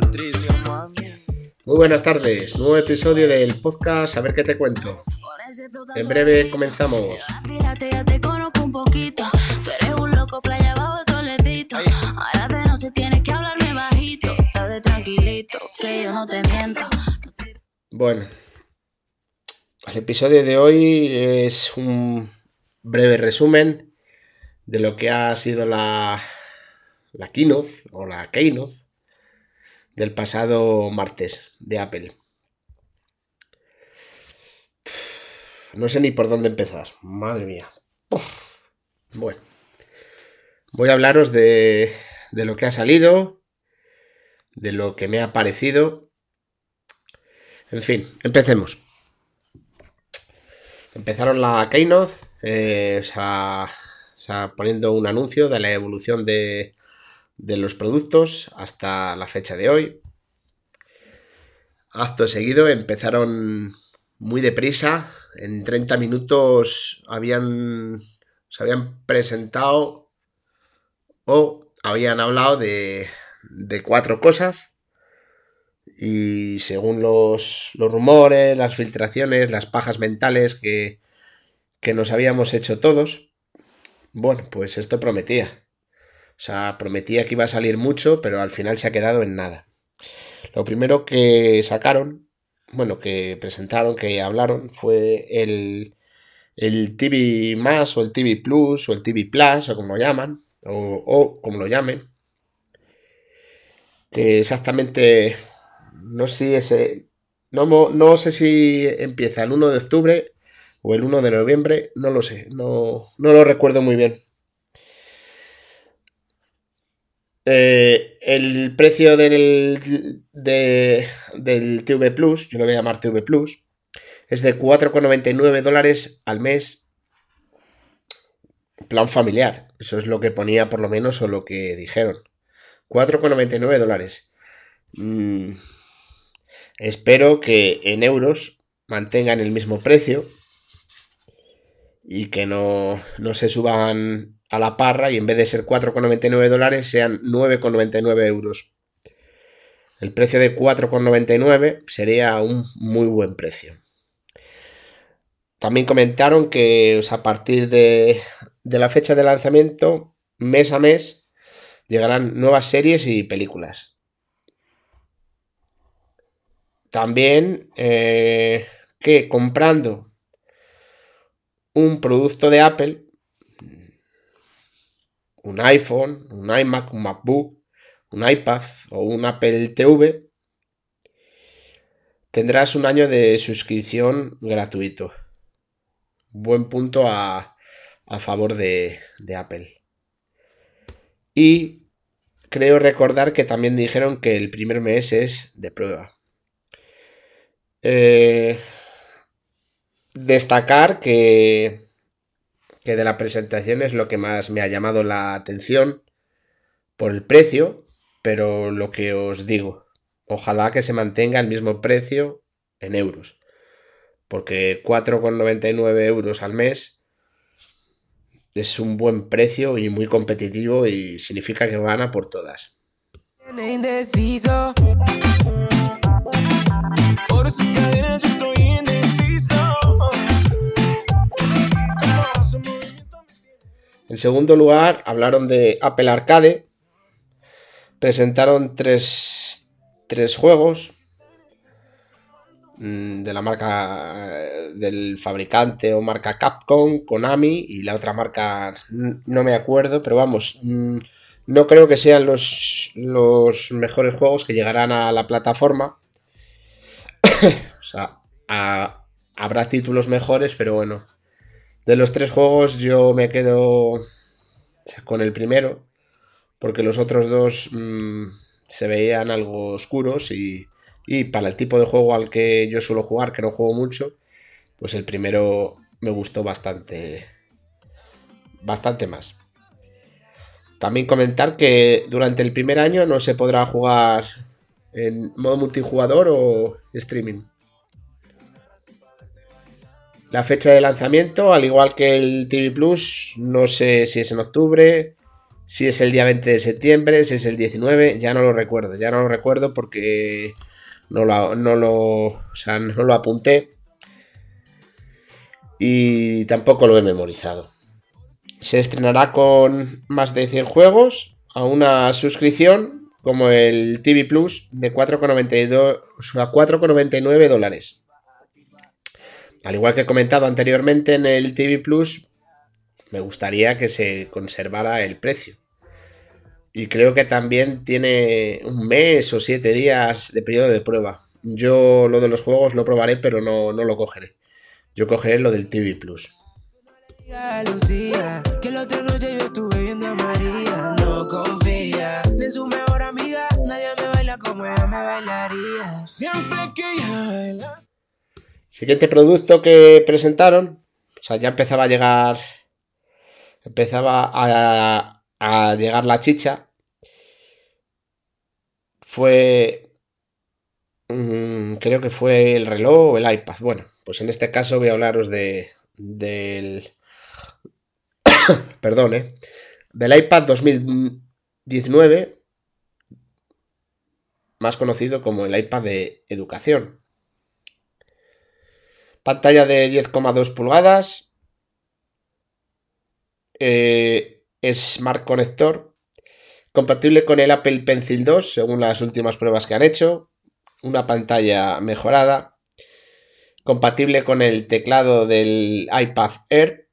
Patricio, mami. Muy buenas tardes, nuevo episodio del podcast A ver qué te cuento. En breve comenzamos. Fíjate, ya te conozco un poquito. Tú eres un loco, playa abajo, soledito. Ahora de noche tienes que hablarme bajito. Estás de tranquilito, que yo no te miento. Bueno, el episodio de hoy es un breve resumen de lo que ha sido la, la keynote o la keynote del pasado martes de Apple. No sé ni por dónde empezar, madre mía. Bueno, voy a hablaros de, de lo que ha salido, de lo que me ha parecido. En fin, empecemos. Empezaron la Keynote, eh, o poniendo un anuncio de la evolución de, de los productos hasta la fecha de hoy. Acto seguido empezaron muy deprisa. En 30 minutos habían, se habían presentado o habían hablado de, de cuatro cosas. Y según los, los, rumores, las filtraciones, las pajas mentales que, que nos habíamos hecho todos, bueno, pues esto prometía. O sea, prometía que iba a salir mucho, pero al final se ha quedado en nada. Lo primero que sacaron, bueno, que presentaron, que hablaron, fue el, el TV más o el TV Plus o el TV Plus o como lo llaman, o, o como lo llamen. Que exactamente, no sé si ese, no, no sé si empieza el 1 de octubre o el 1 de noviembre, no lo sé, no, no lo recuerdo muy bien. Eh, el precio del, de, del TV Plus, yo lo voy a llamar TV Plus, es de 4,99 dólares al mes. Plan familiar. Eso es lo que ponía por lo menos o lo que dijeron. 4,99 dólares. Mm, espero que en euros mantengan el mismo precio y que no, no se suban a la parra y en vez de ser 4,99 dólares sean 9,99 euros. El precio de 4,99 sería un muy buen precio. También comentaron que a partir de, de la fecha de lanzamiento, mes a mes, llegarán nuevas series y películas. También eh, que comprando un producto de Apple, un iPhone, un iMac, un MacBook, un iPad o un Apple TV, tendrás un año de suscripción gratuito. Buen punto a, a favor de, Apple. Y creo recordar que también dijeron que el primer mes es de prueba. Eh, destacar que que de la presentación es lo que más me ha llamado la atención por el precio, pero lo que os digo, ojalá que se mantenga el mismo precio en euros, porque 4,99 euros al mes es un buen precio y muy competitivo y significa que van a por todas. Segundo lugar, hablaron de Apple Arcade. Presentaron tres, tres juegos mm, de la marca eh, del fabricante o marca Capcom, Konami y la otra marca no me acuerdo, pero vamos, mm, no creo que sean los, los mejores juegos que llegarán a la plataforma. o sea, habrá títulos mejores, pero bueno, de los tres juegos yo me quedo con el primero, porque los otros dos mmm, se veían algo oscuros y, y, para el tipo de juego al que yo suelo jugar, que no juego mucho, pues el primero me gustó bastante, bastante más. También comentar que durante el primer año no se podrá jugar en modo multijugador o streaming. La fecha de lanzamiento, al igual que el TV Plus, no sé si es en octubre Si es el día 20 de septiembre, si es el 19, ya no lo recuerdo. Ya no lo recuerdo porque no lo, no lo, o sea, no lo apunté. Y tampoco lo he memorizado. Se estrenará con más de 100 juegos a una suscripción como el TV Plus de 4,99 dólares. Al igual que he comentado anteriormente en el TV Plus, me gustaría que se conservara el precio. Y creo que también tiene un mes o siete días de periodo de prueba. Yo lo de los juegos lo probaré, pero no, no lo cogeré. Yo cogeré lo del TV Plus. Siguiente producto que presentaron. O sea, ya empezaba a llegar. Empezaba a, llegar la chicha. Fue. Mm, creo que fue el reloj o el iPad. Bueno, pues en este caso voy a hablaros de. del. perdón, ¿eh? Del iPad 2019. Más conocido como el iPad de educación. Pantalla de 10,2 pulgadas. Eh, Smart Connector. Compatible con el Apple Pencil 2, según las últimas pruebas que han hecho. Una pantalla mejorada. Compatible con el teclado del iPad Air.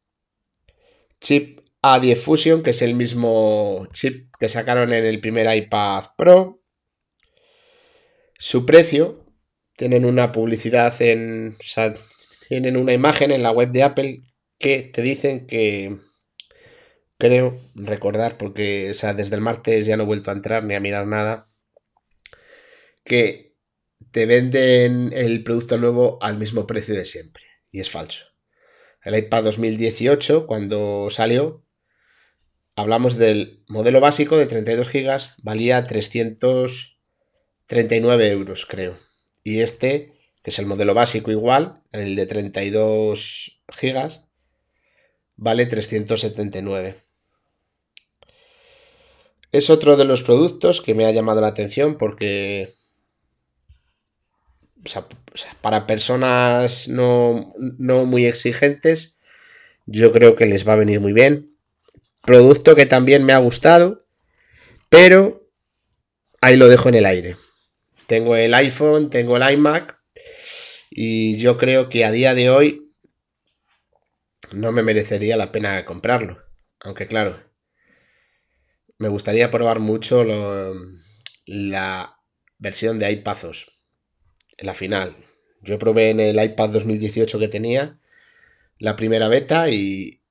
Chip A10 Fusion, que es el mismo chip que sacaron en el primer iPad Pro. Su precio. Tienen una publicidad en tienen una imagen en la web de Apple que te dicen que creo recordar, porque sea, desde el martes ya no he vuelto a entrar ni a mirar nada, que te venden el producto nuevo al mismo precio de siempre. Y es falso. El iPad 2018, cuando salió, hablamos del modelo básico de 32 GB, valía 339 euros, creo. Y este que es el modelo básico igual, el de 32 GB, vale 379. Es otro de los productos que me ha llamado la atención porque para personas no, no muy exigentes, yo creo que les va a venir muy bien. Producto que también me ha gustado, pero ahí lo dejo en el aire. Tengo el iPhone, tengo el iMac y yo creo que a día de hoy no me merecería la pena comprarlo. Aunque claro, me gustaría probar mucho la versión de iPazos. La final. Yo probé en el iPad 2018 que tenía la primera beta y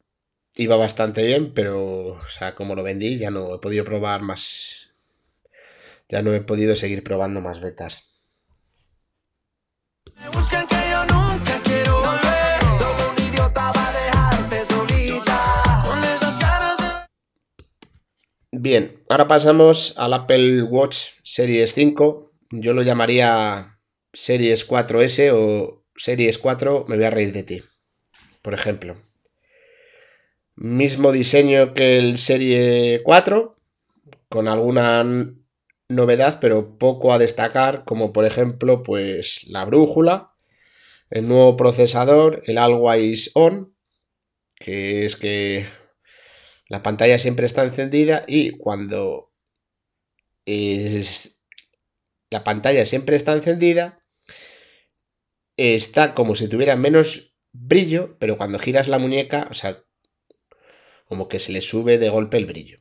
iba bastante bien, pero o sea, como lo vendí ya no he podido probar más. Ya no he podido seguir probando más betas. Bien, ahora pasamos al Apple Watch Series 5. Yo lo llamaría Series 4S o Series 4, me voy a reír de ti. Por ejemplo. Mismo diseño que el Serie 4, con alguna novedad, pero poco a destacar, como por ejemplo, pues la brújula, el nuevo procesador, el Always On, que es que la pantalla siempre está encendida y cuando la pantalla siempre está encendida, está como si tuviera menos brillo, pero cuando giras la muñeca, o sea, como que se le sube de golpe el brillo.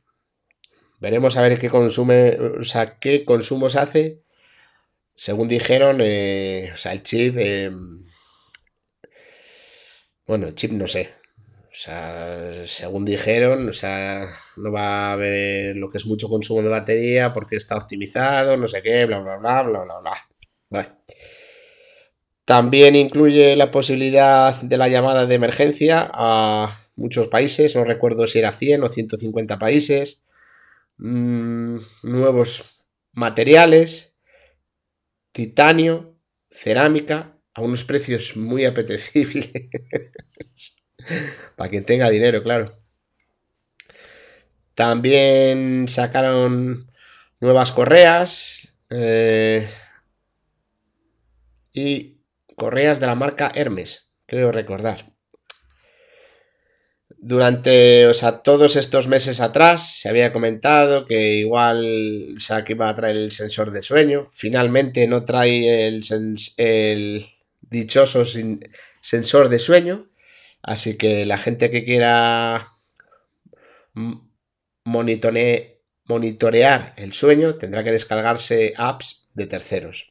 Veremos a ver qué consume, o sea, qué consumos hace. Según dijeron, eh, o sea, el chip. Em, bueno, el chip no sé. O sea, según dijeron, o sea, no va a haber lo que es mucho consumo de batería porque está optimizado, no sé qué, bla, bla, bla, bla, bla, bla. También incluye la posibilidad de la llamada de emergencia a muchos países, no recuerdo si era 100 o 150 países. Mm, nuevos materiales, titanio, cerámica, a unos precios muy apetecibles. Para quien tenga dinero, claro. También sacaron nuevas correas eh, y correas de la marca Hermes, creo recordar. Durante, o sea, todos estos meses atrás se había comentado que igual que iba a traer el sensor de sueño. Finalmente no trae el, el dichoso sensor de sueño. Así que la gente que quiera monitorear el sueño tendrá que descargarse apps de terceros.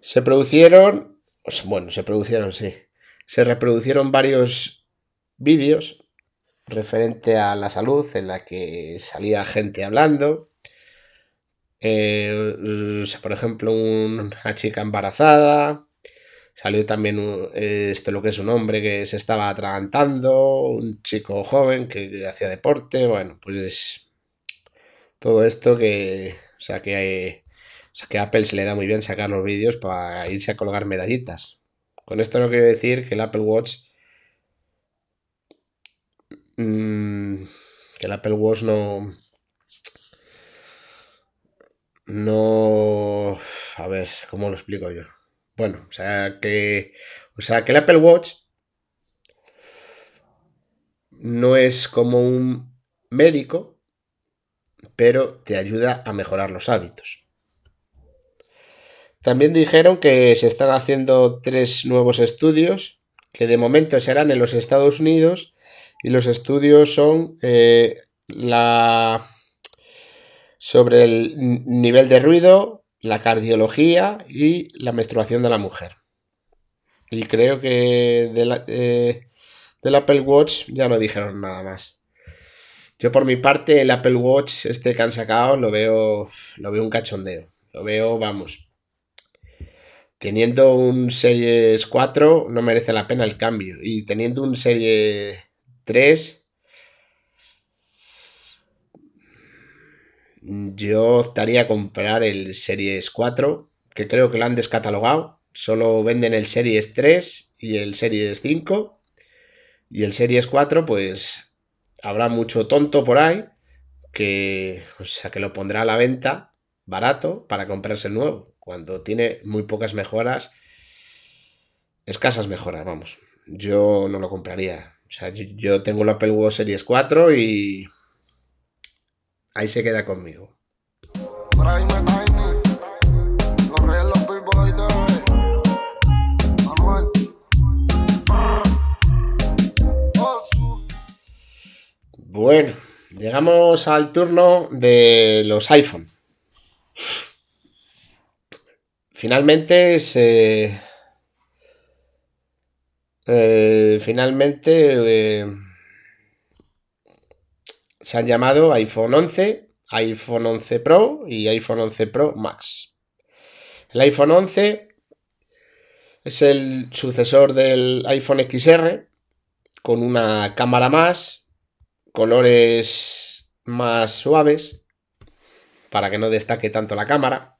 Se produjeron, bueno, se produjeron, sí. Se reproducieron varios vídeos referente a la salud en la que salía gente hablando. Eh, por ejemplo, una chica embarazada. Salió también esto lo que es un hombre que se estaba atragantando, un chico joven que hacía deporte. Bueno, pues todo esto que, o sea, que, o sea, que Apple se le da muy bien sacar los vídeos para irse a colgar medallitas. Con esto no quiero decir que el Apple Watch Mm, que el Apple Watch no. No. A ver, ¿cómo lo explico yo? Bueno, o sea que. O sea que el Apple Watch no es como un médico, pero te ayuda a mejorar los hábitos. También dijeron que se están haciendo tres nuevos estudios que de momento serán en los Estados Unidos y los estudios son eh, la sobre el nivel de ruido, la cardiología y la menstruación de la mujer. Y creo que eh, del Apple Watch ya no dijeron nada más. Yo por mi parte el Apple Watch este que han sacado lo veo lo veo un cachondeo. Lo veo, vamos. Teniendo un Series 4 no merece la pena el cambio y teniendo un Serie 3. Yo optaría a comprar el Series 4, que creo que lo han descatalogado. Solo venden el Series 3 y el Series 5. Y el Series 4, pues habrá mucho tonto por ahí que, o sea, que lo pondrá a la venta barato para comprarse el nuevo, cuando tiene muy pocas mejoras, escasas mejoras, vamos. Yo no lo compraría. O sea, yo, tengo el Apple Watch Series 4 y ahí se queda conmigo. Bueno, llegamos al turno de los iPhone. Finalmente se eh, finalmente eh, se han llamado iPhone 11, iPhone 11 Pro y iPhone 11 Pro Max. El iPhone 11 es el sucesor del iPhone XR con una cámara más, colores más suaves para que no destaque tanto la cámara.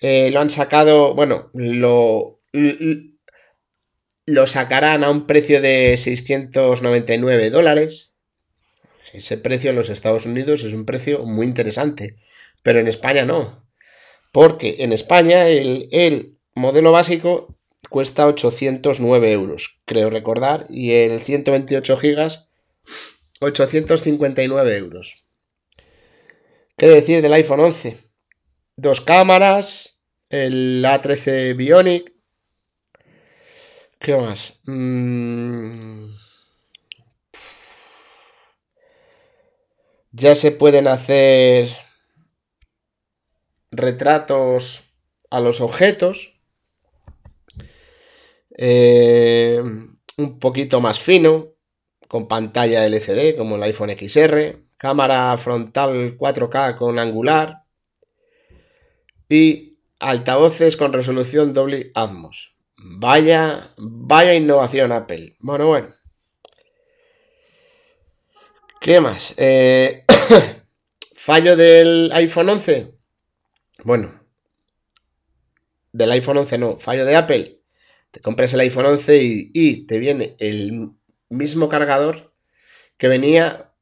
Eh, lo han sacado, bueno, lo, lo sacarán a un precio de 699 dólares. Ese precio en los Estados Unidos es un precio muy interesante, pero en España no. Porque en España el, modelo básico cuesta 809 euros, creo recordar, y el 128 gigas 859 euros. ¿Qué decir del iPhone 11? Dos cámaras, el A13 Bionic, ¿Qué más? Mm. Ya se pueden hacer retratos a los objetos. Eh, un poquito más fino, con pantalla LCD como el iPhone XR, cámara frontal 4K con angular y altavoces con resolución doble Atmos. Vaya, vaya innovación Apple. Bueno, bueno. ¿Qué más? Eh, fallo del iPhone 11. Bueno, del iPhone 11 no, fallo de Apple. Te compras el iPhone 11 y, te viene el mismo cargador que venía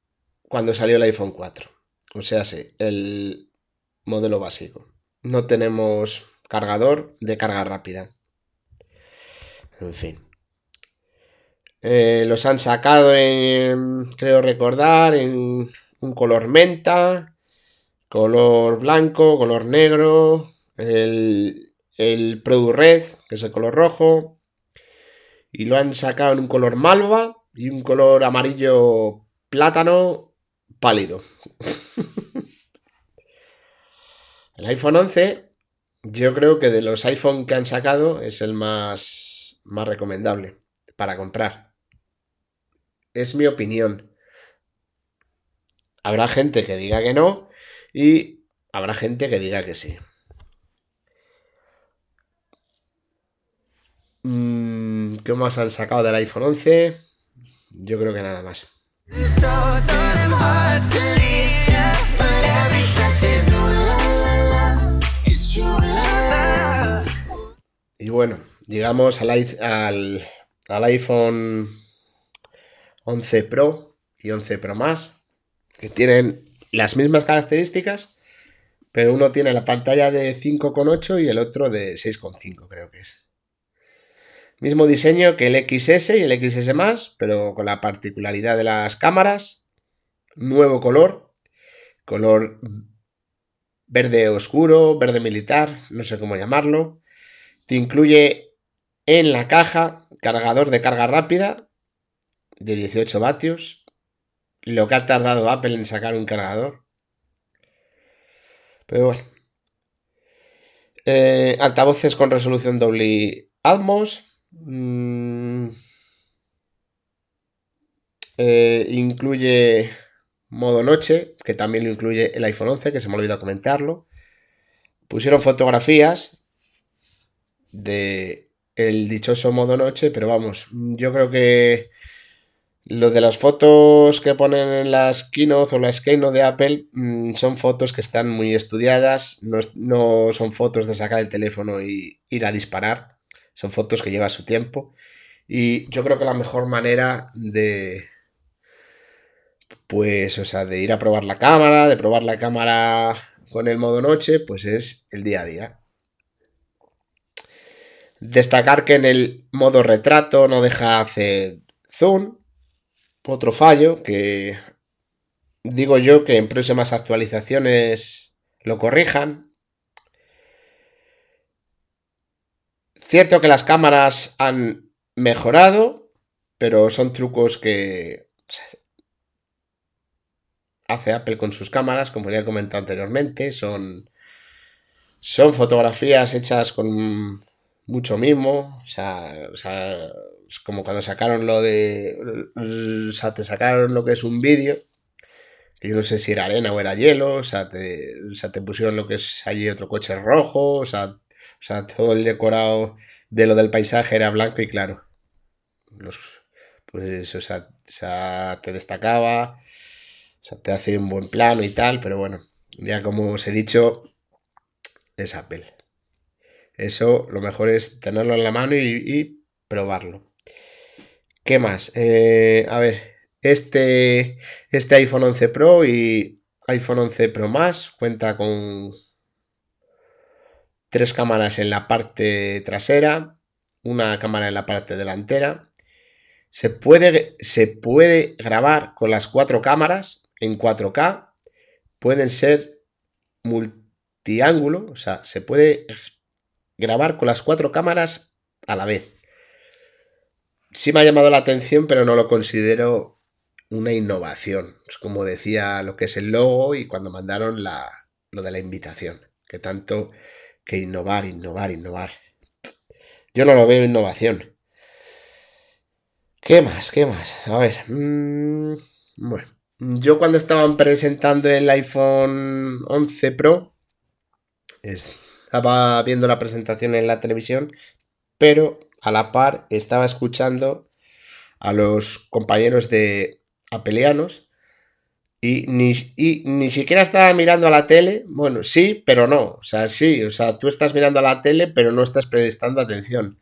cuando salió el iPhone 4. O sea, sí, el modelo básico. No tenemos cargador de carga rápida. En fin. Eh, los han sacado en, creo recordar, en un color menta, color blanco, color negro, el, el Product Red, que es el color rojo, y lo han sacado en un color malva y un color amarillo plátano pálido. el iPhone 11, yo creo que de los iPhone que han sacado es el más, más recomendable para comprar. Es mi opinión. Habrá gente que diga que no y habrá gente que diga que sí. Mm, ¿Qué más han sacado del iPhone 11? Yo creo que nada más. Y bueno, llegamos al, al, al iPhone 11 Pro y 11 Pro más, que tienen las mismas características, pero uno tiene la pantalla de 5,8 y el otro de 6,5 creo que es. Mismo diseño que el XS y el XS pero con la particularidad de las cámaras. Nuevo color, color verde oscuro, verde militar, no sé cómo llamarlo. Te incluye en la caja cargador de carga rápida de 18 vatios. Lo que ha tardado Apple en sacar un cargador. Pero bueno. Eh, altavoces con resolución doble Atmos. Mm. Eh, incluye modo noche, que también lo incluye el iPhone 11, que se me olvidó comentarlo. Pusieron fotografías de el dichoso modo noche, pero vamos, yo creo que lo de las fotos que ponen en las keynote o las keynote de Apple mm, son fotos que están muy estudiadas, no, no, son fotos de sacar el teléfono y ir a disparar, son fotos que lleva su tiempo. Y yo creo que la mejor manera de, pues, o sea, de ir a probar la cámara, de probar la cámara con el modo noche, pues es el día a día. Destacar que en el modo retrato no deja hacer zoom. Otro fallo que digo yo que en próximas actualizaciones lo corrijan. Cierto que las cámaras han mejorado, pero son trucos que hace Apple con sus cámaras, como ya he comentado anteriormente. Son, son fotografías hechas con mucho mimo. O sea, o sea, como cuando sacaron lo de. O sea, te sacaron lo que es un vídeo. Yo no sé si era arena o era hielo. O sea, te, o sea, te pusieron lo que es allí otro coche rojo. O sea, o sea, todo el decorado de lo del paisaje era blanco y claro. Los, pues, o sea, o sea, te destacaba. O sea, te hace un buen plano y tal, pero bueno, ya como os he dicho, es Apple. Eso lo mejor es tenerlo en la mano y, probarlo. ¿Qué más? Eh, a ver, este, este iPhone 11 Pro y iPhone 11 Pro más cuenta con tres cámaras en la parte trasera, una cámara en la parte delantera. Se puede, se puede grabar con las cuatro cámaras en 4K. Pueden ser multiángulo, o sea, se puede grabar con las cuatro cámaras a la vez. Sí me ha llamado la atención, pero no lo considero una innovación. Es como decía lo que es el logo y cuando mandaron la, lo de la invitación. Que tanto que innovar, innovar, innovar. Yo no lo veo innovación. ¿Qué más? ¿Qué más? A ver. Mmm, bueno. Yo cuando estaban presentando el iPhone 11 Pro, estaba viendo la presentación en la televisión, pero a la par estaba escuchando a los compañeros de Apelianos y ni, y ni siquiera estaba mirando a la tele. Bueno, sí, pero no. O sea, sí, o sea, tú estás mirando a la tele, pero no estás prestando atención.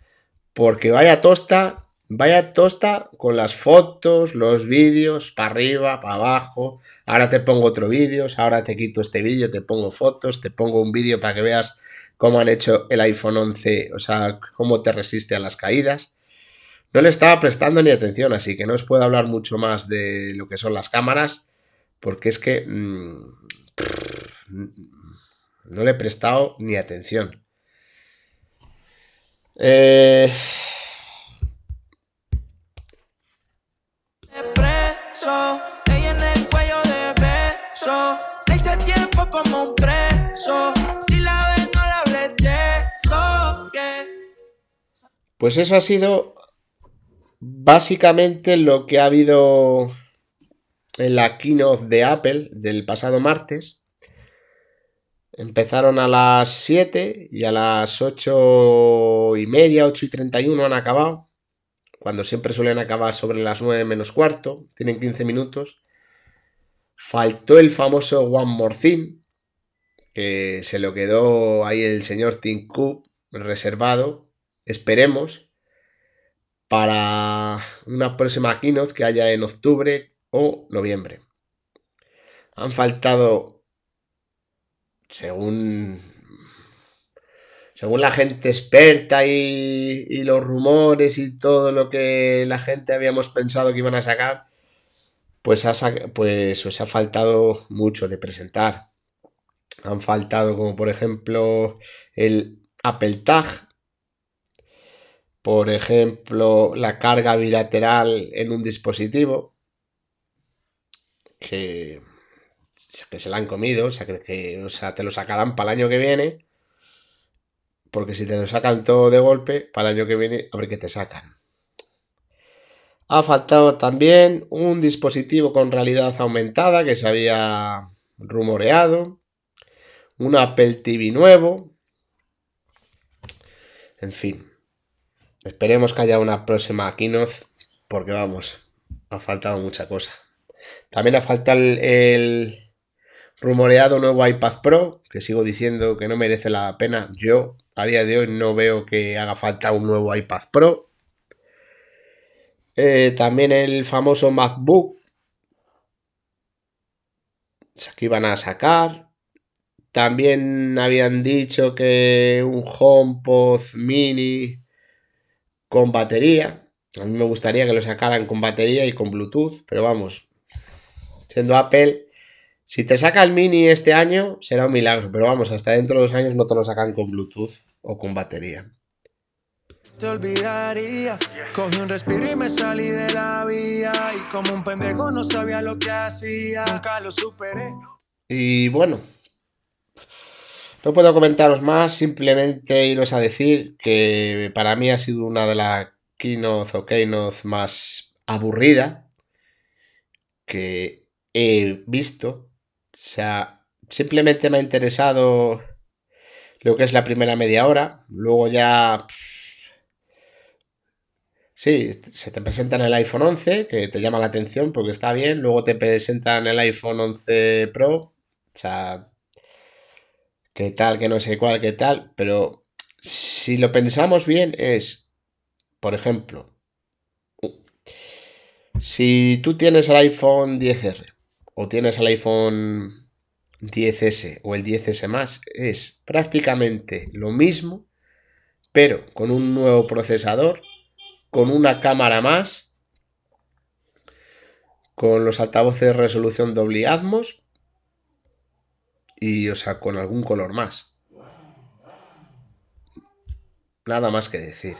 Porque vaya tosta Vaya tosta con las fotos, los vídeos, para arriba, para abajo. Ahora te pongo otro vídeo, ahora te quito este vídeo, te pongo fotos, te pongo un vídeo para que veas cómo han hecho el iPhone 11, o sea, cómo te resiste a las caídas. No le estaba prestando ni atención, así que no os puedo hablar mucho más de lo que son las cámaras, porque es que mmm, no le he prestado ni atención. Eh, tiempo como un preso. Si la ves, no la hables de eso. Pues eso ha sido básicamente lo que ha habido en la keynote de Apple del pasado martes. Empezaron a las 7 y a las 8 y media, 8 y 31 han acabado. Cuando siempre suelen acabar sobre las 9 menos cuarto. Tienen 15 minutos. Faltó el famoso One More Thing, que se lo quedó ahí el señor Tim reservado. Esperemos para una próxima keynote que haya en octubre o noviembre. Han faltado, según, según la gente experta y, los rumores y todo lo que la gente habíamos pensado que iban a sacar, pues, pues os ha faltado mucho de presentar. Han faltado como por ejemplo el Apple Tag, por ejemplo la carga bilateral en un dispositivo, que, que se la han comido, o sea, que, o sea, te lo sacarán para el año que viene, porque si te lo sacan todo de golpe, para el año que viene, a ver qué te sacan. Ha faltado también un dispositivo con realidad aumentada que se había rumoreado. Un Apple TV nuevo. En fin. Esperemos que haya una próxima keynote porque vamos, ha faltado mucha cosa. También ha faltado el, el, rumoreado nuevo iPad Pro, que sigo diciendo que no merece la pena. Yo a día de hoy no veo que haga falta un nuevo iPad Pro. Eh, también el famoso MacBook. Que iban a sacar. También habían dicho que un HomePod mini con batería. A mí me gustaría que lo sacaran con batería y con Bluetooth, pero vamos, siendo Apple, si te saca el mini este año será un milagro, pero vamos, hasta dentro de dos años no te lo sacan con Bluetooth o con batería te olvidaría. Cogí un respiro y me salí de la vía. Y como un pendejo no sabía lo que hacía. Nunca lo superé. Y bueno, no puedo comentaros más, simplemente iros a decir que para mí ha sido una de las keynote o keynote más aburrida que he visto. O sea, simplemente me ha interesado lo que es la primera media hora. Luego ya Sí, se te presentan el iPhone 11, que te llama la atención porque está bien. Luego te presentan el iPhone 11 Pro. O sea, qué tal, que no sé cuál, qué tal. Pero si lo pensamos bien es, por ejemplo, si tú tienes el iPhone 10R o tienes el iPhone 10S o el 10S más, es prácticamente lo mismo, pero con un nuevo procesador con una cámara más, con los altavoces de resolución doble Atmos y, o sea, con algún color más. Nada más que decir.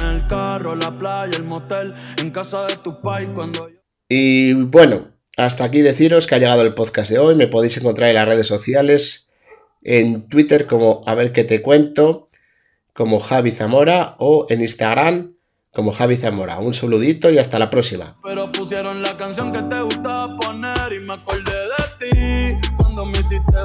el carro, la playa, el motel, en casa de tu pai cuando Y bueno, hasta aquí deciros que ha llegado el podcast de hoy. Me podéis encontrar en las redes sociales, en Twitter como A ver qué te cuento, como Javi Zamora o en Instagram como Javi Zamora. Un saludito y hasta la próxima. Pero pusieron la canción que te gustaba poner y me acordé de ti cuando me hiciste